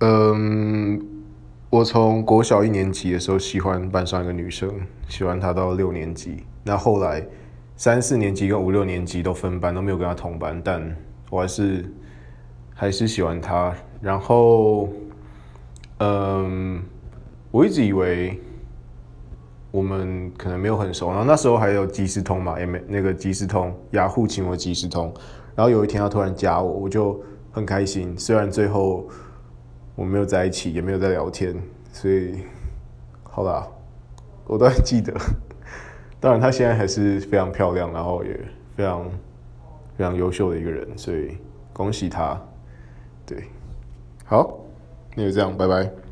嗯，我从国小一年级的时候喜欢班上一个女生，喜欢她到六年级。那后来三四年级跟五六年级都分班，都没有跟她同班，但我还是还是喜欢她。然后，嗯，我一直以为我们可能没有很熟。然后那时候还有即时通嘛，也没那个即时通，雅虎请我即时通。然后有一天他突然加我，我就很开心。虽然最后我没有在一起，也没有在聊天，所以好啦，我都还记得。当然，她现在还是非常漂亮，然后也非常非常优秀的一个人，所以恭喜她。对，好，那就这样，拜拜。